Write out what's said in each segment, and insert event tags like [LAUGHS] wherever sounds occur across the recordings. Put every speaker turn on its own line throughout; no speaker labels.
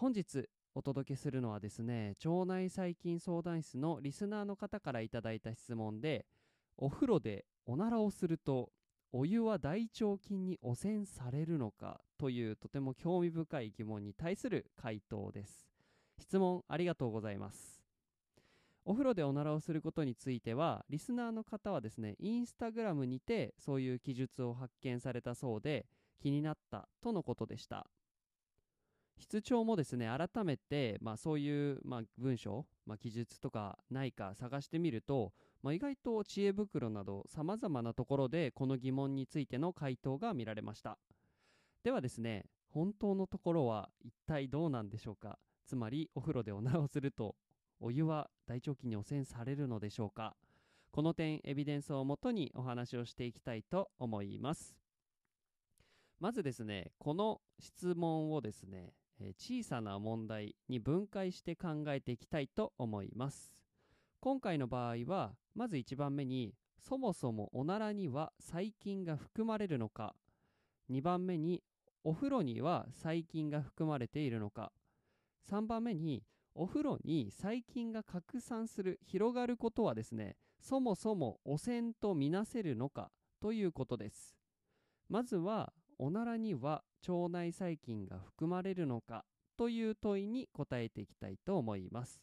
本日お届けするのはですね腸内細菌相談室のリスナーの方からいただいた質問でお風呂でおならをするとお湯は大腸菌に汚染されるのかというとても興味深い疑問に対する回答です。質問ありがとうございます。お風呂でおならをすることについてはリスナーの方はですねインスタグラムにてそういう記述を発見されたそうで気になったとのことでした。室長もですね改めて、まあ、そういう、まあ、文章、まあ、記述とかないか探してみるとまあ、意外と知恵袋など様々なところでこの疑問についての回答が見られました。ではですね本当のところは一体どうなんでしょうか？つまりお風呂でおならをするとお湯は大腸菌に汚染されるのでしょうか？この点エビデンスをもとにお話をしていきたいと思います。まずですねこの質問をですねえ小さな問題に分解して考えていきたいと思います。今回の場合はまず1番目にそもそもおならには細菌が含まれるのか。2番目にお風呂には細菌が含まれているのか。3番目にお風呂に細菌が拡散する広がることはですねそもそも汚染とみなせるのかということです。まずはおならには腸内細菌が含まれるのかという問いに答えていきたいと思います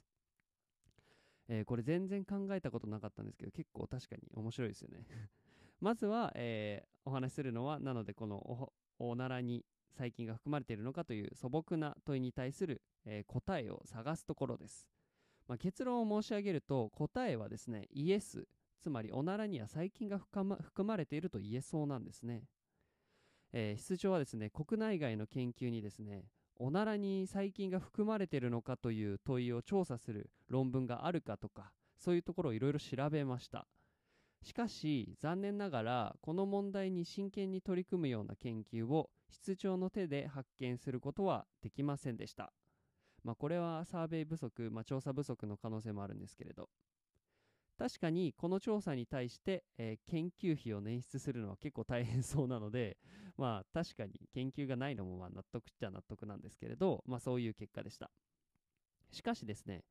えー、これ全然考えたことなかったんですけど、結構確かに面白いですよね [LAUGHS] まずは、えー、お話しするのは、なのでこのおならに細菌が含まれているのかという素朴な問いに対する、えー、答えを探すところです。まあ、結論を申し上げると、答えはですね、イエス、つまりおならには細菌が含ま含まれていると言えそうなんですね。えー、室長はですね、国内外の研究にですね、おならに細菌が含まれているのかという問いを調査する論文があるかとかそういうところをいろいろ調べました。しかし残念ながらこの問題に真剣に取り組むような研究を室長の手で発見することはできませんでした。まあこれはサーベイ不足、まあ、調査不足の可能性もあるんですけれど。確かにこの調査に対して、えー、研究費を捻出するのは結構大変そうなので、[LAUGHS] まあ確かに研究がないのもまあ納得っちゃ納得なんですけれど、まあそういう結果でした。しかしですね、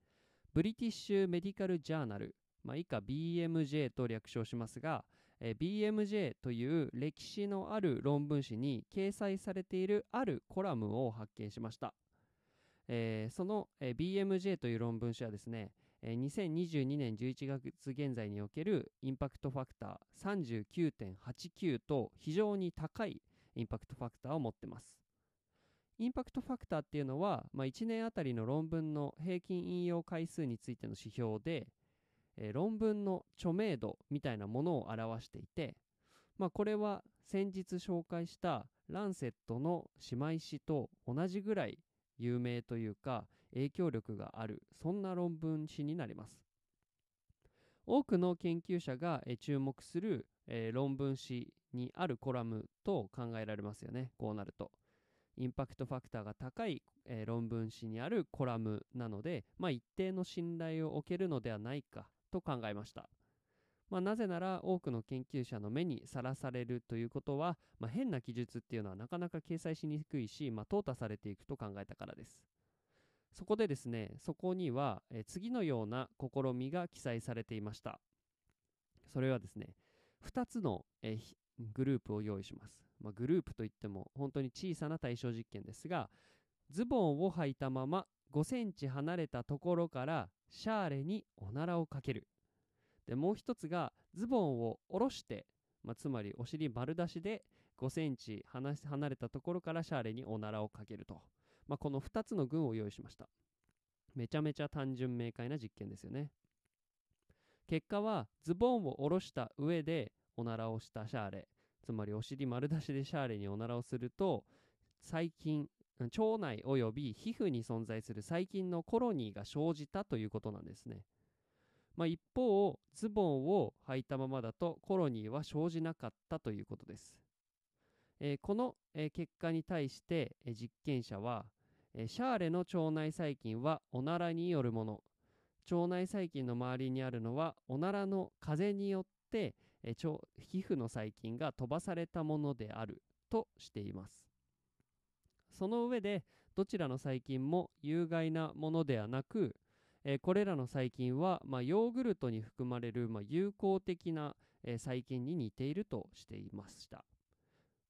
ブリティッシュ・メディカル・ジャーナル、まあ、以下 BMJ と略称しますが、えー、BMJ という歴史のある論文誌に掲載されているあるコラムを発見しました。えー、その、えー、BMJ という論文誌はですね、2022年11月現在におけるインパクトファクター39.89と非常に高いインパクトファクターを持ってます。インパクトファクターっていうのは、まあ、1年あたりの論文の平均引用回数についての指標で、えー、論文の著名度みたいなものを表していて、まあ、これは先日紹介したランセットの姉妹誌と同じぐらい有名というか影響力があるそんな論文誌になります。多くの研究者が注目する、論文誌にあるコラムと考えられますよね。こうなると。インパクトファクターが高い、論文誌にあるコラムなので、まあ、一定の信頼を置けるのではないかと考えました。まあ、なぜなら多くの研究者の目にさらされるということは、まあ、変な記述っていうのはなかなか掲載しにくいし、まあ、淘汰されていくと考えたからです。そこでですね、そこには、え次のような試みが記載されていました。それはですね、2つの、えグループを用意します。まあ、グループといっても本当に小さな対象実験ですが、ズボンを履いたまま5センチ離れたところからシャーレにおならをかける。でもう一つがズボンを下ろして、まあ、つまりお尻丸出しで5センチ離れたところからシャーレにおならをかけると、まあ、この2つの群を用意しましためちゃめちゃ単純明快な実験ですよね結果はズボンを下ろした上でおならをしたシャーレつまりお尻丸出しでシャーレにおならをすると細菌腸内および皮膚に存在する細菌のコロニーが生じたということなんですね。まあ、一方ズボンを履いたままだとコロニーは生じなかったということです。えー、この、えー、結果に対して、えー、実験者は、えシャーレの腸内細菌はおならによるもの。腸内細菌の周りにあるのはおならの風によって、え皮膚の細菌が飛ばされたものである。としています。その上でどちらの細菌も有害なものではなく、えこれらの細菌は、まあ、ヨーグルトに含まれる、まあ、有効的な、え細菌に似ているとしていました。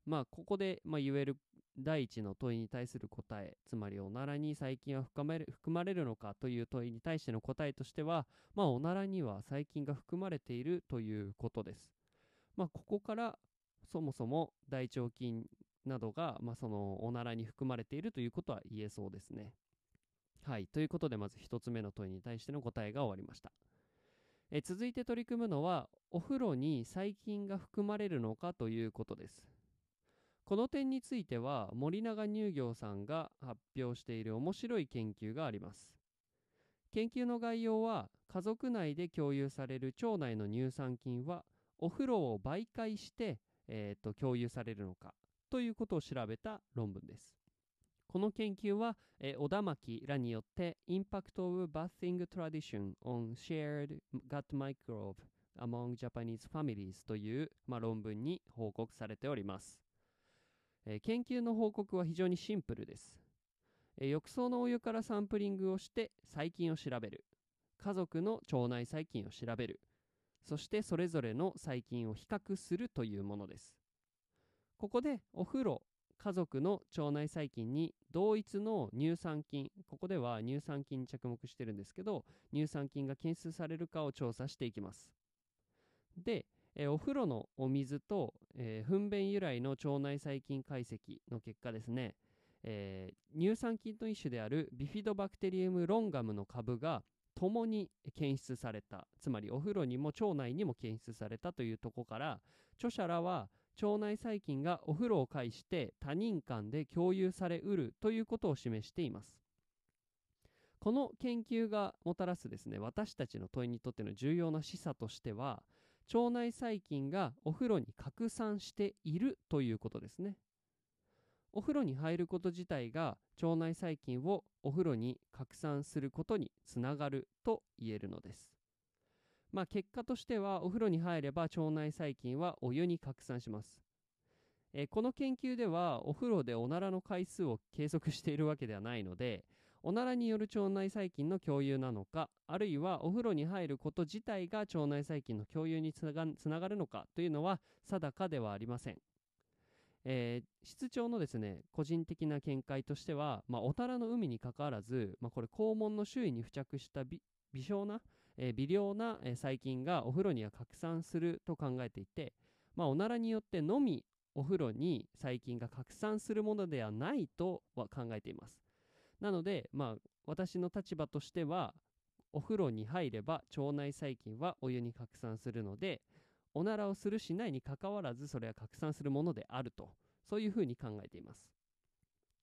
まあ、ここで、まあ、言える第一の問いに対する答え、つまりおならに細菌は含まれる含まれるのかという問いに対しての答えとしては、まあ、おならには細菌が含まれているということです。まあ、ここからそもそも大腸菌などが、まあ、そのおならに含まれているということは言えそうですね。はい。ということで、まず1つ目の問いに対しての答えが終わりました。え続いて取り組むのは、お風呂に細菌が含まれるのかということです。この点については森永乳業さんが発表している面白い研究があります。研究の概要は家族内で共有される腸内の乳酸菌はお風呂を媒介して、えー、と共有されるのかということを調べた論文です。この研究は、えー、小田巻らによって Impact of Bathing Tradition on Shared Gut Microbe Among Japanese Families という、まあ、論文に報告されております。えー、研究の報告は非常にシンプルです、えー、浴槽のお湯からサンプリングをして細菌を調べる。家族の腸内細菌を調べる。そしてそれぞれの細菌を比較するというものです。ここでお風呂家族の腸内細菌に同一の乳酸菌。ここでは乳酸菌に着目してるんですけど乳酸菌が検出されるかを調査していきます。でえー、お風呂のお水と、えー、糞便由来の腸内細菌解析の結果ですね、えー、乳酸菌の一種であるビフィドバクテリウムロンガムの株が共に検出された。つまりお風呂にも腸内にも検出されたというとこから著者らは腸内細菌がお風呂を介して他人間で共有されうるということを示しています。この研究がもたらすですね私たちの問いにとっての重要な示唆としては腸内細菌がお風呂に拡散しているということですね。お風呂に入ること自体が腸内細菌をお風呂に拡散することにつながると言えるのです。まあ結果としてはお風呂に入れば腸内細菌はお湯に拡散します。えこの研究ではお風呂でおならの回数を計測しているわけではないのでおならによる腸内細菌の共有なのかあるいはお風呂に入ること自体が腸内細菌の共有につながるのかというのは定かではありません、えー、室長のですね個人的な見解としては、まあ、おたらの海にかかわらず、まあ、これ肛門の周囲に付着した微小な、えー、微量な、えー、細菌がお風呂には拡散すると考えていて、まあ、おならによってのみお風呂に細菌が拡散するものではないとは考えています。なので、まあ、私の立場としては、お風呂に入れば腸内細菌はお湯に拡散するので、おならをするしないにかかわらず、それは拡散するものであると、そういうふうに考えています。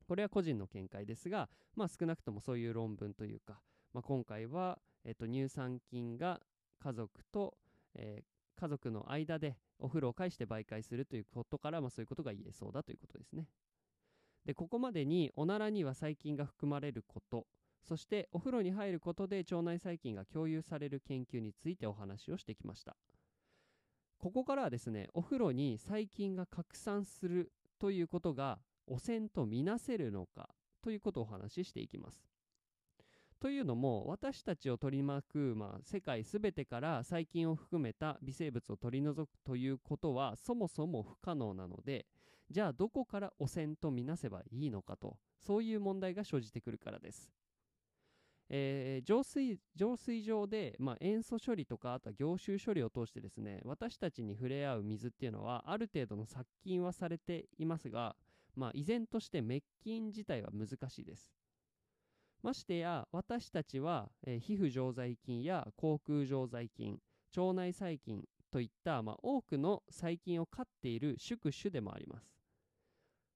これは個人の見解ですが、まあ、少なくともそういう論文というか、まあ、今回は、えっと、乳酸菌が家族と、えー、家族の間でお風呂を介して媒介するということから、まあ、そういうことが言えそうだということですね。でここまでにおならには細菌が含まれることそしてお風呂に入ることで腸内細菌が共有される研究についてお話をしてきました。ここからはですねお風呂に細菌が拡散するということが汚染とみなせるのかということをお話ししていきます。というのも私たちを取り巻く、まあ、世界すべてから細菌を含めた微生物を取り除くということはそもそも不可能なのでじゃあどこから汚染とみなせばいいのかとそういう問題が生じてくるからです。えー、浄水浄水場で、まあ、塩素処理とかあとは凝集処理を通してですね私たちに触れ合う水っていうのはある程度の殺菌はされていますが、まあ、依然として滅菌自体は難しいです。ましてや私たちは、えー、皮膚常在菌や口腔常在菌腸内細菌といった、まあ、多くの細菌を飼っている宿主でもあります。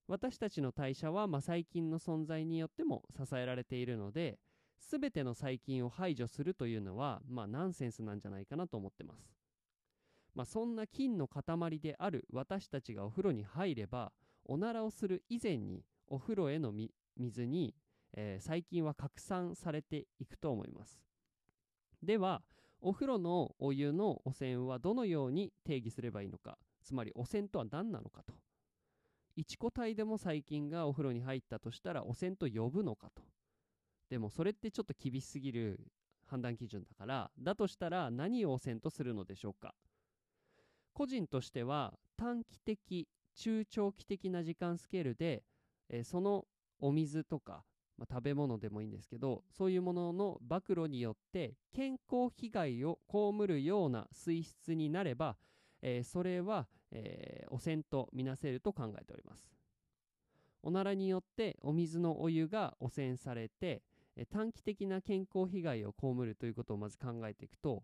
私たちの代謝は、まあ、細菌の存在によっても支えられているので全ての細菌を排除するというのは、まあ、ナンセンスなんじゃないかなと思ってます。まあ、そんな菌の塊である私たちがお風呂に入ればおならをする以前にお風呂への水に、えー、細菌は拡散されていくと思います。ではお風呂のお湯の汚染はどのように定義すればいいのかつまり汚染とは何なのかと1個体でも細菌がお風呂に入ったとしたら汚染と呼ぶのかと。でもそれってちょっと厳しすぎる判断基準だからだとしたら何を汚染とするのでしょうか。個人としては短期的中長期的な時間スケールで、えー、そのお水とか、まあ、食べ物でもいいんですけどそういうものの暴露によって健康被害を被るような水質になれば、えー、それは、えー、汚染とみなせると考えております。おならによってお水のお湯が汚染されて短期的な健康被害を被るということをまず考えていくと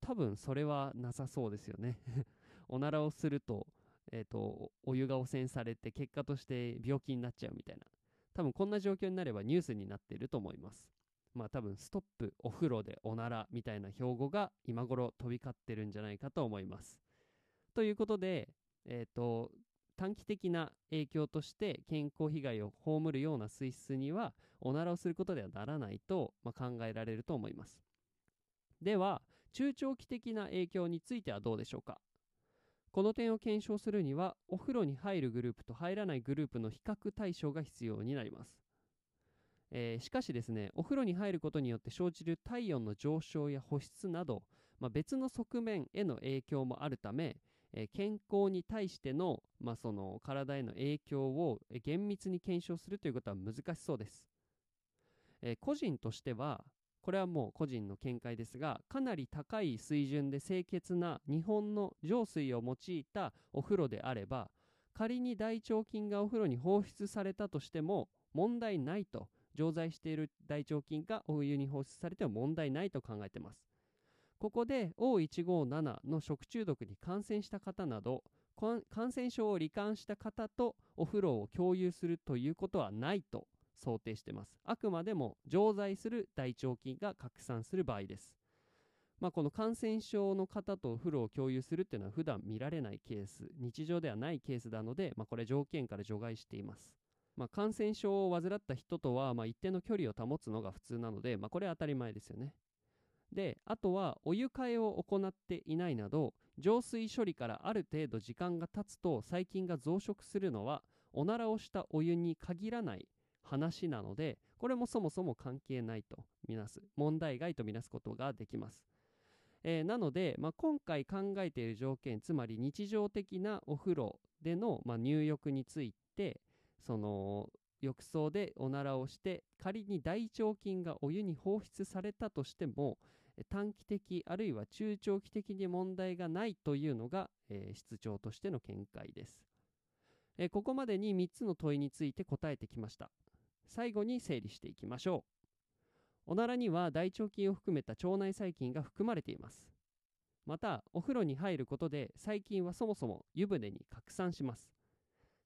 多分それはなさそうですよね。[LAUGHS] おならをすると,、えーと、お湯が汚染されて結果として病気になっちゃうみたいな。多分こんな状況になればニュースになっていると思います。まあ多分ストップお風呂でおならみたいな標語が今頃飛び交ってるんじゃないかと思います。ということでえっ、ー、と短期的な影響として健康被害を被るような水質にはおならをすることではならないと、まあ、考えられると思います。では中長期的な影響についてはどうでしょうか？この点を検証するにはお風呂に入るグループと入らないグループの比較対象が必要になります、えー、しかしですねお風呂に入ることによって生じる体温の上昇や保湿など、まあ、別の側面への影響もあるため、えー、健康に対しての,、まあその体への影響を厳密に検証するということは難しそうです、えー、個人としてはこれはもう個人の見解ですがかなり高い水準で清潔な日本の浄水を用いたお風呂であれば仮に大腸菌がお風呂に放出されたとしても問題ないと常在している大腸菌がお湯に放出されても問題ないと考えてます。ここで O157 の食中毒に感染した方など感染症を罹患した方とお風呂を共有するということはないと想定してます。あくまでも常在する大腸菌が拡散する場合です。まあ、この感染症の方とお風呂を共有するっていうのは普段見られないケース、日常ではないケースなので、まあ、これ条件から除外しています。まあ、感染症を患った人とはま一定の距離を保つのが普通なので、まあ、これは当たり前ですよね。で、あとはお湯替えを行っていないなど、浄水処理からある程度時間が経つと細菌が増殖するのは、おならをしたお湯に限らない話なのでこれもそもそも関係ないとみなす問題外とみなすことができます、えー、なので、まあ、今回考えている条件つまり日常的なお風呂での、まあ、入浴についてその浴槽でおならをして仮に大腸菌がお湯に放出されたとしても短期的あるいは中長期的に問題がないというのが、えー、室長としての見解です、えー、ここまでに3つの問いについて答えてきました。最後に整理していきましょう。おならには大腸菌を含めた腸内細菌が含まれています。またお風呂に入ることで細菌はそもそも湯船に拡散します。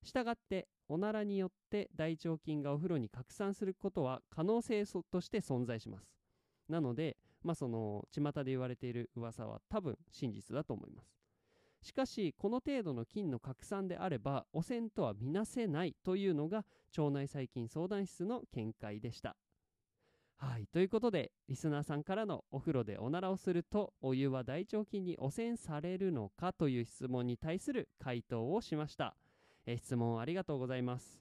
したがっておならによって大腸菌がお風呂に拡散することは可能性として存在します。なのでまあその巷で言われている噂は多分真実だと思います。しかしこの程度の菌の拡散であれば汚染とは見なせないというのが腸内細菌相談室の見解でした。はいということでリスナーさんからのお風呂でおならをするとお湯は大腸菌に汚染されるのかという質問に対する回答をしました。え質問ありがとうございます。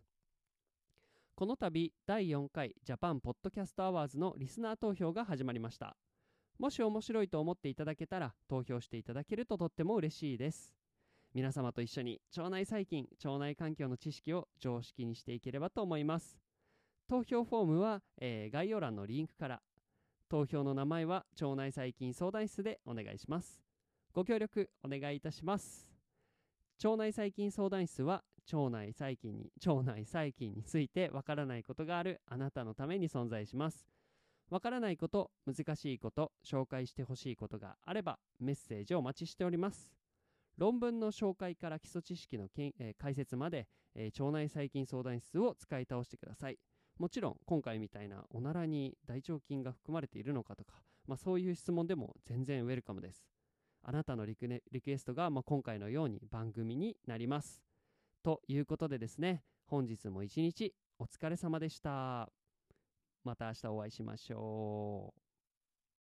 この度第4回ジャパンポッドキャストアワーズのリスナー投票が始まりました。もし面白いと思っていただけたら投票していただけるととっても嬉しいです。皆様と一緒に腸内細菌腸内環境の知識を常識にしていければと思います。投票フォームは、えー、概要欄のリンクから。投票の名前は腸内細菌相談室でお願いします。ご協力お願いいたします。腸内細菌相談室は腸内細菌に腸内細菌についてわからないことがあるあなたのために存在します。わからないこと、難しいこと、紹介してほしいことがあればメッセージをお待ちしております。論文の紹介から基礎知識のけん、えー解説まで、えー腸内細菌相談室を使い倒してください。もちろん今回みたいなおならに大腸菌が含まれているのかとか、まあ、そういう質問でも全然ウェルカムです。あなたのリク,、リクエストが、まあ、今回のように番組になります。ということでですね本日も一日お疲れ様でした。また明日お会いしましょう。